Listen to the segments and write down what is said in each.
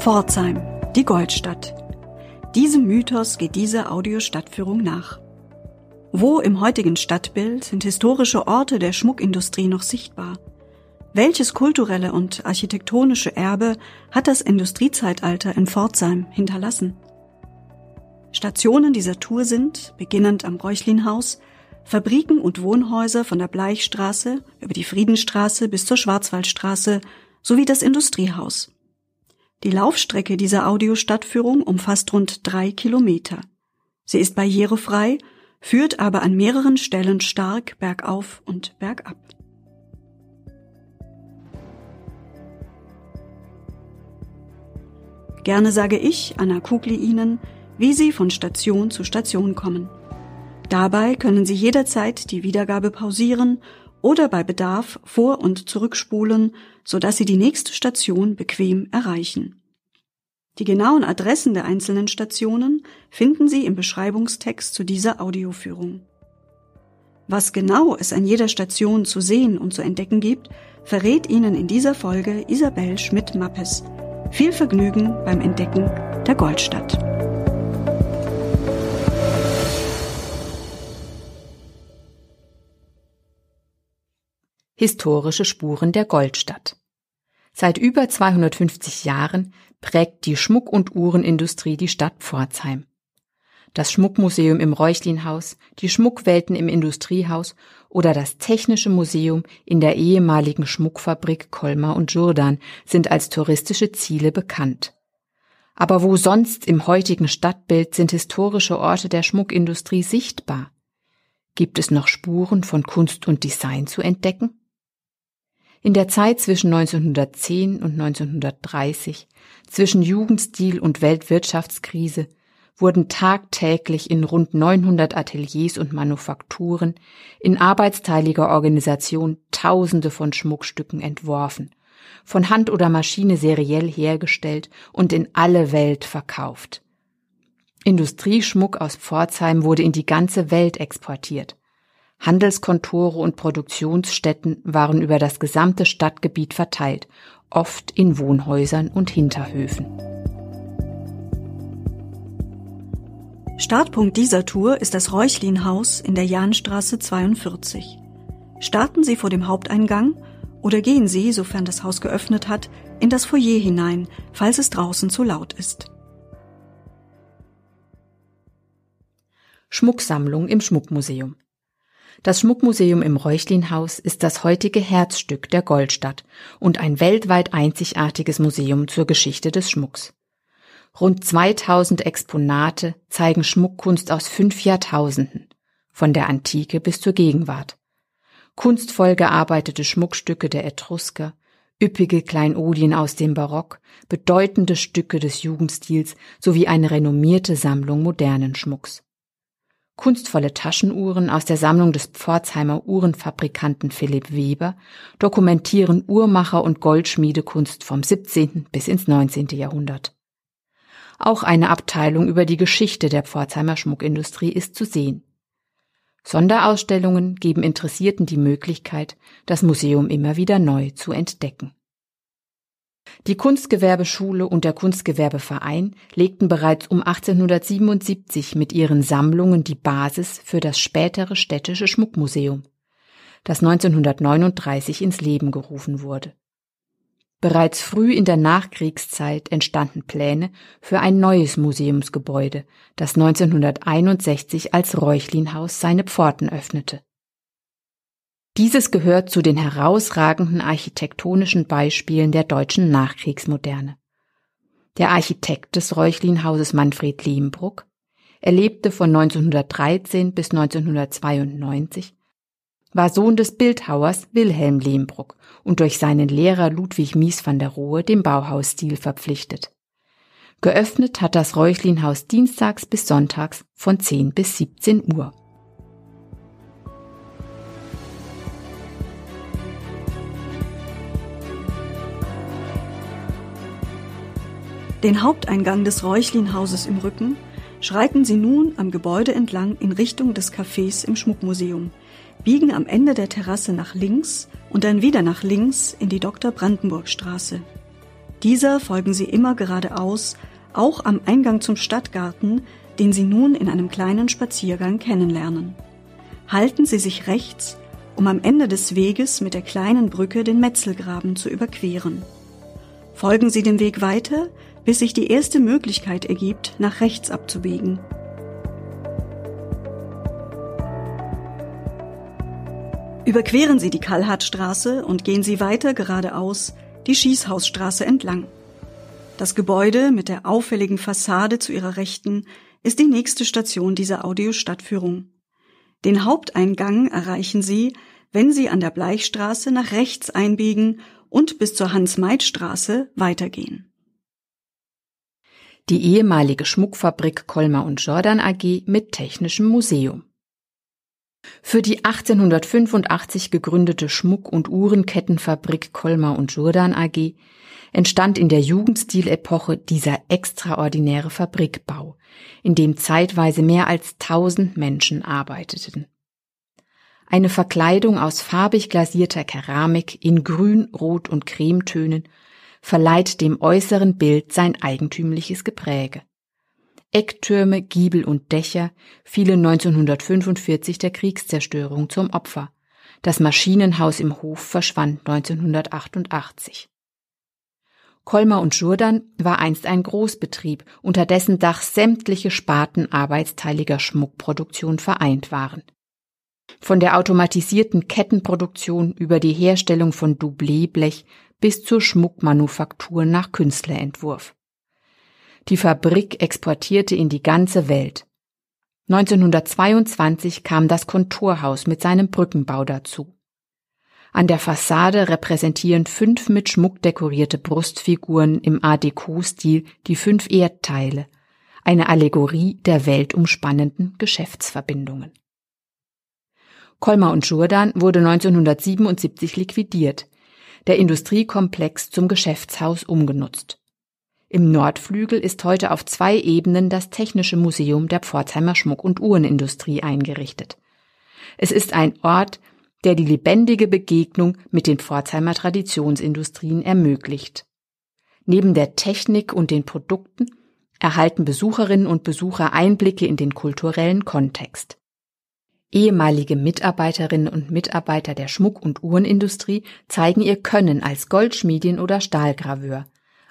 Pforzheim, die Goldstadt. Diesem Mythos geht diese Audiostadtführung nach. Wo im heutigen Stadtbild sind historische Orte der Schmuckindustrie noch sichtbar? Welches kulturelle und architektonische Erbe hat das Industriezeitalter in Pforzheim hinterlassen? Stationen dieser Tour sind, beginnend am Bräuchlinhaus, Fabriken und Wohnhäuser von der Bleichstraße über die Friedenstraße bis zur Schwarzwaldstraße sowie das Industriehaus. Die Laufstrecke dieser Audiostadtführung umfasst rund drei Kilometer. Sie ist barrierefrei, führt aber an mehreren Stellen stark bergauf und bergab. Gerne sage ich, Anna Kugli, Ihnen, wie Sie von Station zu Station kommen. Dabei können Sie jederzeit die Wiedergabe pausieren oder bei Bedarf vor- und zurückspulen, sodass Sie die nächste Station bequem erreichen. Die genauen Adressen der einzelnen Stationen finden Sie im Beschreibungstext zu dieser Audioführung. Was genau es an jeder Station zu sehen und zu entdecken gibt, verrät Ihnen in dieser Folge Isabel Schmidt-Mappes. Viel Vergnügen beim Entdecken der Goldstadt. Historische Spuren der Goldstadt. Seit über 250 Jahren prägt die Schmuck- und Uhrenindustrie die Stadt Pforzheim. Das Schmuckmuseum im Reuchlinhaus, die Schmuckwelten im Industriehaus oder das Technische Museum in der ehemaligen Schmuckfabrik Kolmar und Jourdan sind als touristische Ziele bekannt. Aber wo sonst im heutigen Stadtbild sind historische Orte der Schmuckindustrie sichtbar? Gibt es noch Spuren von Kunst und Design zu entdecken? In der Zeit zwischen 1910 und 1930, zwischen Jugendstil und Weltwirtschaftskrise, wurden tagtäglich in rund 900 Ateliers und Manufakturen in arbeitsteiliger Organisation Tausende von Schmuckstücken entworfen, von Hand oder Maschine seriell hergestellt und in alle Welt verkauft. Industrieschmuck aus Pforzheim wurde in die ganze Welt exportiert. Handelskontore und Produktionsstätten waren über das gesamte Stadtgebiet verteilt, oft in Wohnhäusern und Hinterhöfen. Startpunkt dieser Tour ist das Räuchlinhaus in der Jahnstraße 42. Starten Sie vor dem Haupteingang oder gehen Sie, sofern das Haus geöffnet hat, in das Foyer hinein, falls es draußen zu laut ist. Schmucksammlung im Schmuckmuseum das Schmuckmuseum im Reuchlinhaus ist das heutige Herzstück der Goldstadt und ein weltweit einzigartiges Museum zur Geschichte des Schmucks. Rund 2000 Exponate zeigen Schmuckkunst aus fünf Jahrtausenden, von der Antike bis zur Gegenwart. Kunstvoll gearbeitete Schmuckstücke der Etrusker, üppige Kleinodien aus dem Barock, bedeutende Stücke des Jugendstils sowie eine renommierte Sammlung modernen Schmucks. Kunstvolle Taschenuhren aus der Sammlung des Pforzheimer Uhrenfabrikanten Philipp Weber dokumentieren Uhrmacher- und Goldschmiedekunst vom 17. bis ins 19. Jahrhundert. Auch eine Abteilung über die Geschichte der Pforzheimer Schmuckindustrie ist zu sehen. Sonderausstellungen geben Interessierten die Möglichkeit, das Museum immer wieder neu zu entdecken. Die Kunstgewerbeschule und der Kunstgewerbeverein legten bereits um 1877 mit ihren Sammlungen die Basis für das spätere städtische Schmuckmuseum, das 1939 ins Leben gerufen wurde. Bereits früh in der Nachkriegszeit entstanden Pläne für ein neues Museumsgebäude, das 1961 als Reuchlinhaus seine Pforten öffnete. Dieses gehört zu den herausragenden architektonischen Beispielen der deutschen Nachkriegsmoderne. Der Architekt des Reuchlinhauses Manfred Lehmbruck, er lebte von 1913 bis 1992, war Sohn des Bildhauers Wilhelm Lehmbruck und durch seinen Lehrer Ludwig Mies van der Rohe dem Bauhausstil verpflichtet. Geöffnet hat das Reuchlinhaus dienstags bis sonntags von 10 bis 17 Uhr. Den Haupteingang des Räuchlinhauses im Rücken schreiten Sie nun am Gebäude entlang in Richtung des Cafés im Schmuckmuseum, biegen am Ende der Terrasse nach links und dann wieder nach links in die Dr. Brandenburg Straße. Dieser folgen Sie immer geradeaus, auch am Eingang zum Stadtgarten, den Sie nun in einem kleinen Spaziergang kennenlernen. Halten Sie sich rechts, um am Ende des Weges mit der kleinen Brücke den Metzelgraben zu überqueren. Folgen Sie dem Weg weiter, bis sich die erste Möglichkeit ergibt, nach rechts abzubiegen. Überqueren Sie die Kallhardtstraße und gehen Sie weiter geradeaus die Schießhausstraße entlang. Das Gebäude mit der auffälligen Fassade zu Ihrer Rechten ist die nächste Station dieser Audiostadtführung. Den Haupteingang erreichen Sie, wenn Sie an der Bleichstraße nach rechts einbiegen und bis zur Hans-Meid-Straße weitergehen. Die ehemalige Schmuckfabrik Kolmer und Jordan AG mit technischem Museum. Für die 1885 gegründete Schmuck- und Uhrenkettenfabrik Kolmer und Jordan AG entstand in der Jugendstilepoche dieser extraordinäre Fabrikbau, in dem zeitweise mehr als tausend Menschen arbeiteten. Eine Verkleidung aus farbig glasierter Keramik in Grün, Rot und Cremetönen verleiht dem äußeren Bild sein eigentümliches Gepräge. Ecktürme, Giebel und Dächer fielen 1945 der Kriegszerstörung zum Opfer. Das Maschinenhaus im Hof verschwand 1988. Kolmer und Jourdan war einst ein Großbetrieb, unter dessen Dach sämtliche Sparten arbeitsteiliger Schmuckproduktion vereint waren. Von der automatisierten Kettenproduktion über die Herstellung von Doubleblech bis zur Schmuckmanufaktur nach Künstlerentwurf. Die Fabrik exportierte in die ganze Welt. 1922 kam das Konturhaus mit seinem Brückenbau dazu. An der Fassade repräsentieren fünf mit Schmuck dekorierte Brustfiguren im Art Deco-Stil die fünf Erdteile, eine Allegorie der weltumspannenden Geschäftsverbindungen. Kolmar und Jourdan wurde 1977 liquidiert, der Industriekomplex zum Geschäftshaus umgenutzt. Im Nordflügel ist heute auf zwei Ebenen das Technische Museum der Pforzheimer Schmuck- und Uhrenindustrie eingerichtet. Es ist ein Ort, der die lebendige Begegnung mit den Pforzheimer Traditionsindustrien ermöglicht. Neben der Technik und den Produkten erhalten Besucherinnen und Besucher Einblicke in den kulturellen Kontext. Ehemalige Mitarbeiterinnen und Mitarbeiter der Schmuck- und Uhrenindustrie zeigen ihr Können als Goldschmiedin oder Stahlgraveur,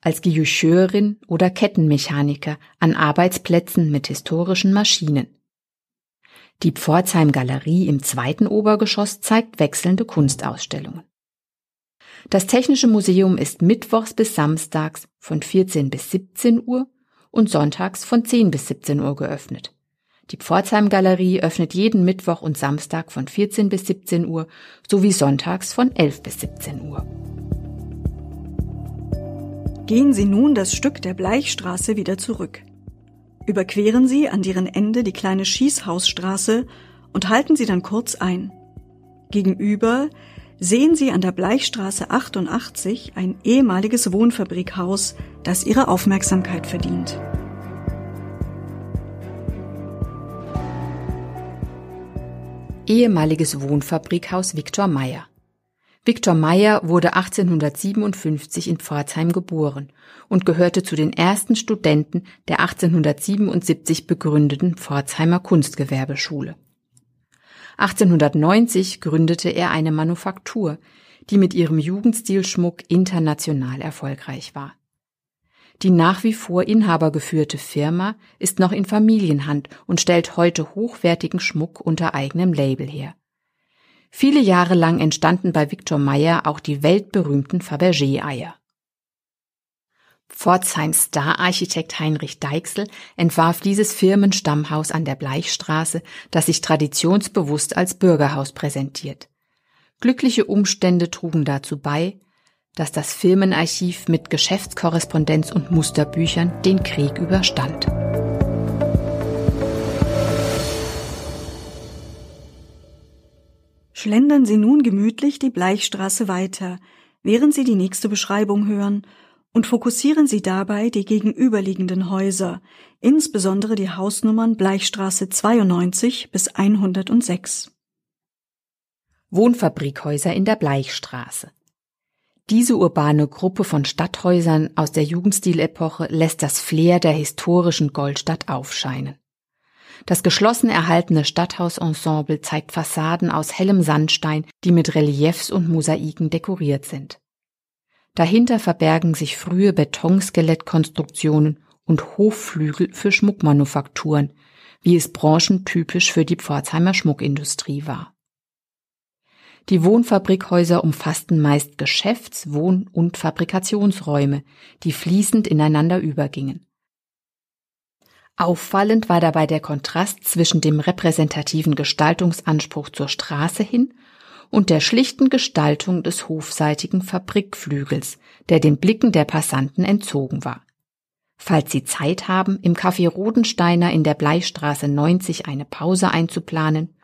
als Guilloucheurin oder Kettenmechaniker an Arbeitsplätzen mit historischen Maschinen. Die Pforzheim Galerie im zweiten Obergeschoss zeigt wechselnde Kunstausstellungen. Das Technische Museum ist mittwochs bis samstags von 14 bis 17 Uhr und sonntags von 10 bis 17 Uhr geöffnet. Die Pforzheim Galerie öffnet jeden Mittwoch und Samstag von 14 bis 17 Uhr sowie sonntags von 11 bis 17 Uhr. Gehen Sie nun das Stück der Bleichstraße wieder zurück. Überqueren Sie an deren Ende die kleine Schießhausstraße und halten Sie dann kurz ein. Gegenüber sehen Sie an der Bleichstraße 88 ein ehemaliges Wohnfabrikhaus, das Ihre Aufmerksamkeit verdient. Ehemaliges Wohnfabrikhaus Viktor Meyer Viktor Meyer wurde 1857 in Pforzheim geboren und gehörte zu den ersten Studenten der 1877 begründeten Pforzheimer Kunstgewerbeschule. 1890 gründete er eine Manufaktur, die mit ihrem Jugendstilschmuck international erfolgreich war. Die nach wie vor inhabergeführte Firma ist noch in Familienhand und stellt heute hochwertigen Schmuck unter eigenem Label her. Viele Jahre lang entstanden bei Victor Meyer auch die weltberühmten Fabergé-Eier. Pforzheims Star-Architekt Heinrich Deichsel entwarf dieses Firmenstammhaus an der Bleichstraße, das sich traditionsbewusst als Bürgerhaus präsentiert. Glückliche Umstände trugen dazu bei, dass das Firmenarchiv mit Geschäftskorrespondenz und Musterbüchern den Krieg überstand. Schlendern Sie nun gemütlich die Bleichstraße weiter, während Sie die nächste Beschreibung hören, und fokussieren Sie dabei die gegenüberliegenden Häuser, insbesondere die Hausnummern Bleichstraße 92 bis 106. Wohnfabrikhäuser in der Bleichstraße. Diese urbane Gruppe von Stadthäusern aus der Jugendstilepoche lässt das Flair der historischen Goldstadt aufscheinen. Das geschlossen erhaltene Stadthausensemble zeigt Fassaden aus hellem Sandstein, die mit Reliefs und Mosaiken dekoriert sind. Dahinter verbergen sich frühe Betonskelettkonstruktionen und Hofflügel für Schmuckmanufakturen, wie es branchentypisch für die Pforzheimer Schmuckindustrie war. Die Wohnfabrikhäuser umfassten meist Geschäfts-, Wohn- und Fabrikationsräume, die fließend ineinander übergingen. Auffallend war dabei der Kontrast zwischen dem repräsentativen Gestaltungsanspruch zur Straße hin und der schlichten Gestaltung des hofseitigen Fabrikflügels, der den Blicken der Passanten entzogen war. Falls Sie Zeit haben, im Café Rodensteiner in der Bleistraße 90 eine Pause einzuplanen,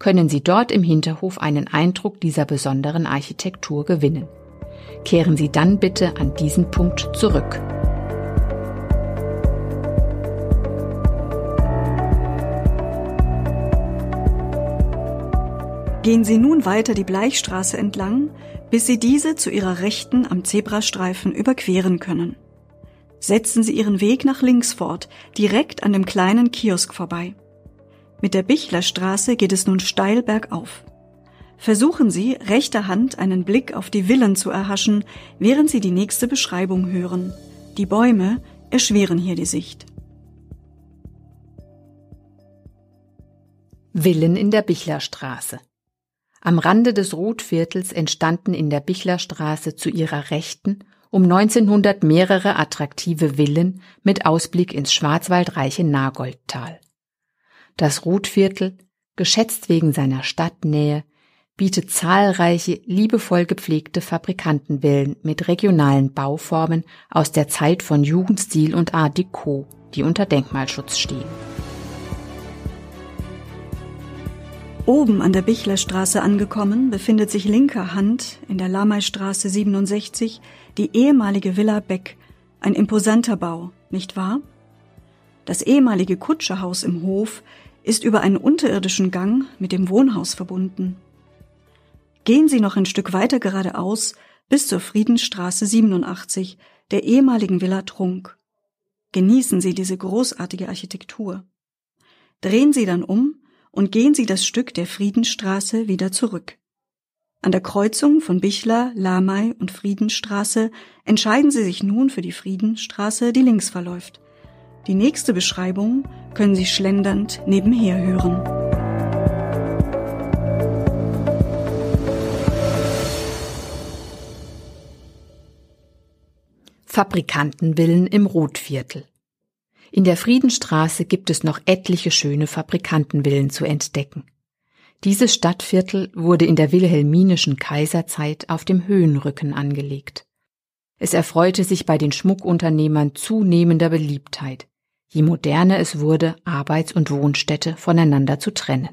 können Sie dort im Hinterhof einen Eindruck dieser besonderen Architektur gewinnen. Kehren Sie dann bitte an diesen Punkt zurück. Gehen Sie nun weiter die Bleichstraße entlang, bis Sie diese zu Ihrer Rechten am Zebrastreifen überqueren können. Setzen Sie Ihren Weg nach links fort, direkt an dem kleinen Kiosk vorbei. Mit der Bichlerstraße geht es nun steil bergauf. Versuchen Sie, rechter Hand einen Blick auf die Villen zu erhaschen, während Sie die nächste Beschreibung hören. Die Bäume erschweren hier die Sicht. Villen in der Bichlerstraße am Rande des Rotviertels entstanden in der Bichlerstraße zu ihrer Rechten um 1900 mehrere attraktive Villen mit Ausblick ins schwarzwaldreiche Nagoldtal. Das Rotviertel, geschätzt wegen seiner Stadtnähe, bietet zahlreiche liebevoll gepflegte Fabrikantenvillen mit regionalen Bauformen aus der Zeit von Jugendstil und Art Deco, die unter Denkmalschutz stehen. Oben an der Bichlerstraße angekommen, befindet sich linker Hand in der Lameistraße 67 die ehemalige Villa Beck, ein imposanter Bau, nicht wahr? Das ehemalige Kutscherhaus im Hof ist über einen unterirdischen Gang mit dem Wohnhaus verbunden. Gehen Sie noch ein Stück weiter geradeaus bis zur Friedensstraße 87, der ehemaligen Villa Trunk. Genießen Sie diese großartige Architektur. Drehen Sie dann um und gehen Sie das Stück der Friedenstraße wieder zurück. An der Kreuzung von Bichler, Lamay und Friedenstraße entscheiden Sie sich nun für die Friedenstraße, die links verläuft. Die nächste Beschreibung können Sie schlendernd nebenher hören. Fabrikantenvillen im Rotviertel. In der Friedenstraße gibt es noch etliche schöne Fabrikantenvillen zu entdecken. Dieses Stadtviertel wurde in der wilhelminischen Kaiserzeit auf dem Höhenrücken angelegt. Es erfreute sich bei den Schmuckunternehmern zunehmender Beliebtheit, je moderner es wurde, Arbeits- und Wohnstätte voneinander zu trennen.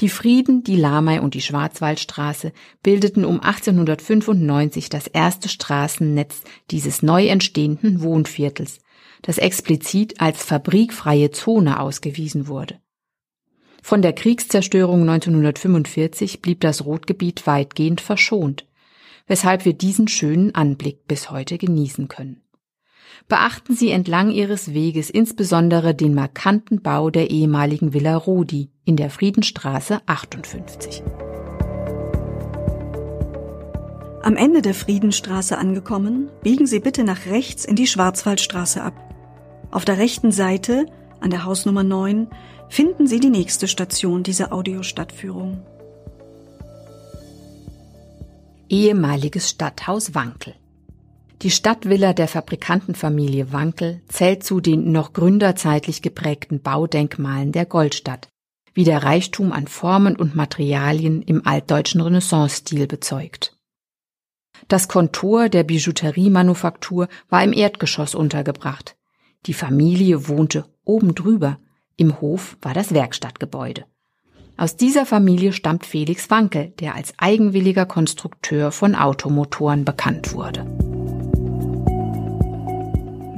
Die Frieden, die Lamay und die Schwarzwaldstraße bildeten um 1895 das erste Straßennetz dieses neu entstehenden Wohnviertels, das explizit als fabrikfreie Zone ausgewiesen wurde. Von der Kriegszerstörung 1945 blieb das Rotgebiet weitgehend verschont, weshalb wir diesen schönen Anblick bis heute genießen können. Beachten Sie entlang Ihres Weges insbesondere den markanten Bau der ehemaligen Villa Rodi in der Friedenstraße 58. Am Ende der Friedenstraße angekommen, biegen Sie bitte nach rechts in die Schwarzwaldstraße ab. Auf der rechten Seite, an der Hausnummer 9, finden Sie die nächste Station dieser Audiostadtführung. Ehemaliges Stadthaus Wankel. Die Stadtvilla der Fabrikantenfamilie Wankel zählt zu den noch gründerzeitlich geprägten Baudenkmalen der Goldstadt, wie der Reichtum an Formen und Materialien im altdeutschen Renaissance-Stil bezeugt. Das Kontor der Bijouteriemanufaktur war im Erdgeschoss untergebracht. Die Familie wohnte oben drüber. Im Hof war das Werkstattgebäude. Aus dieser Familie stammt Felix Wankel, der als eigenwilliger Konstrukteur von Automotoren bekannt wurde.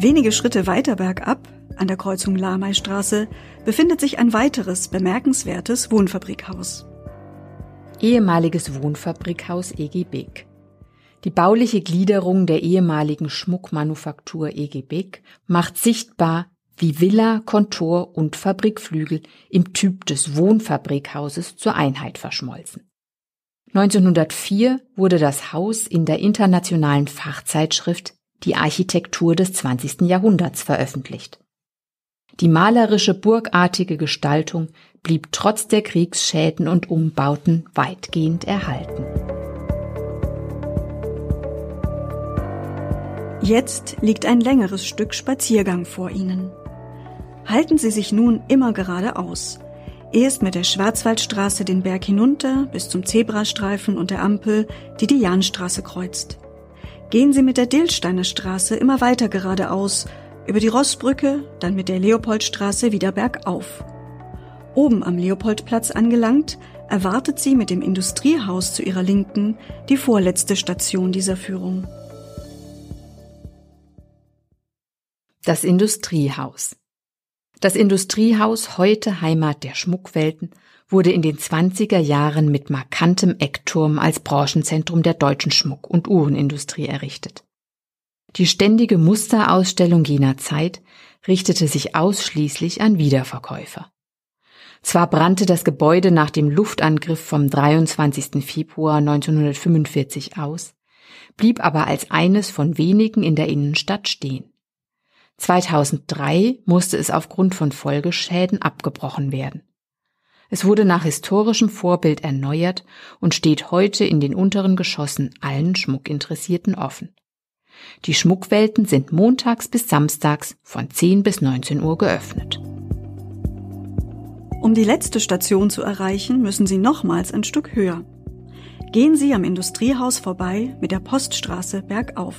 Wenige Schritte weiter bergab, an der Kreuzung Lameistraße, befindet sich ein weiteres bemerkenswertes Wohnfabrikhaus. Ehemaliges Wohnfabrikhaus EG Beek. Die bauliche Gliederung der ehemaligen Schmuckmanufaktur EG Beck macht sichtbar, wie Villa, Kontor und Fabrikflügel im Typ des Wohnfabrikhauses zur Einheit verschmolzen. 1904 wurde das Haus in der internationalen Fachzeitschrift Die Architektur des 20. Jahrhunderts veröffentlicht. Die malerische burgartige Gestaltung blieb trotz der Kriegsschäden und Umbauten weitgehend erhalten. Jetzt liegt ein längeres Stück Spaziergang vor Ihnen. Halten Sie sich nun immer geradeaus. Erst mit der Schwarzwaldstraße den Berg hinunter bis zum Zebrastreifen und der Ampel, die die Jahnstraße kreuzt. Gehen Sie mit der Dillsteiner Straße immer weiter geradeaus, über die Rossbrücke, dann mit der Leopoldstraße wieder bergauf. Oben am Leopoldplatz angelangt, erwartet Sie mit dem Industriehaus zu Ihrer Linken die vorletzte Station dieser Führung. Das Industriehaus. Das Industriehaus, heute Heimat der Schmuckwelten, wurde in den 20er Jahren mit markantem Eckturm als Branchenzentrum der deutschen Schmuck- und Uhrenindustrie errichtet. Die ständige Musterausstellung jener Zeit richtete sich ausschließlich an Wiederverkäufer. Zwar brannte das Gebäude nach dem Luftangriff vom 23. Februar 1945 aus, blieb aber als eines von wenigen in der Innenstadt stehen. 2003 musste es aufgrund von Folgeschäden abgebrochen werden. Es wurde nach historischem Vorbild erneuert und steht heute in den unteren Geschossen allen Schmuckinteressierten offen. Die Schmuckwelten sind montags bis samstags von 10 bis 19 Uhr geöffnet. Um die letzte Station zu erreichen, müssen Sie nochmals ein Stück höher. Gehen Sie am Industriehaus vorbei mit der Poststraße bergauf.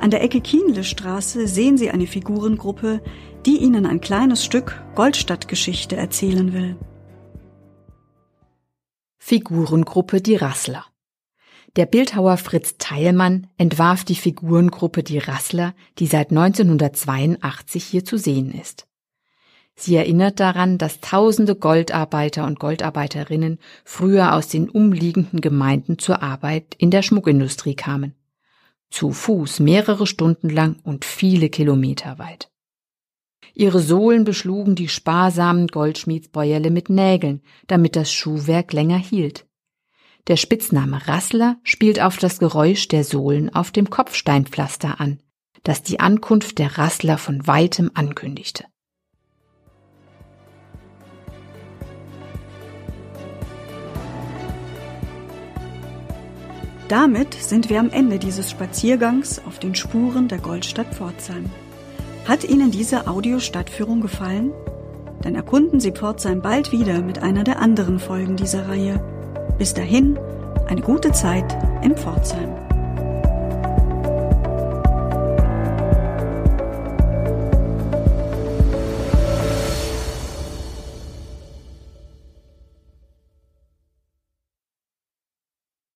An der Ecke Kienle-Straße sehen Sie eine Figurengruppe, die Ihnen ein kleines Stück Goldstadtgeschichte erzählen will. Figurengruppe Die Rassler Der Bildhauer Fritz Teilmann entwarf die Figurengruppe Die Rassler, die seit 1982 hier zu sehen ist. Sie erinnert daran, dass tausende Goldarbeiter und Goldarbeiterinnen früher aus den umliegenden Gemeinden zur Arbeit in der Schmuckindustrie kamen zu Fuß mehrere Stunden lang und viele Kilometer weit. Ihre Sohlen beschlugen die sparsamen Goldschmiedsbäuerle mit Nägeln, damit das Schuhwerk länger hielt. Der Spitzname Rassler spielt auf das Geräusch der Sohlen auf dem Kopfsteinpflaster an, das die Ankunft der Rassler von weitem ankündigte. Damit sind wir am Ende dieses Spaziergangs auf den Spuren der Goldstadt Pforzheim. Hat Ihnen diese Audiostadtführung gefallen? Dann erkunden Sie Pforzheim bald wieder mit einer der anderen Folgen dieser Reihe. Bis dahin, eine gute Zeit in Pforzheim.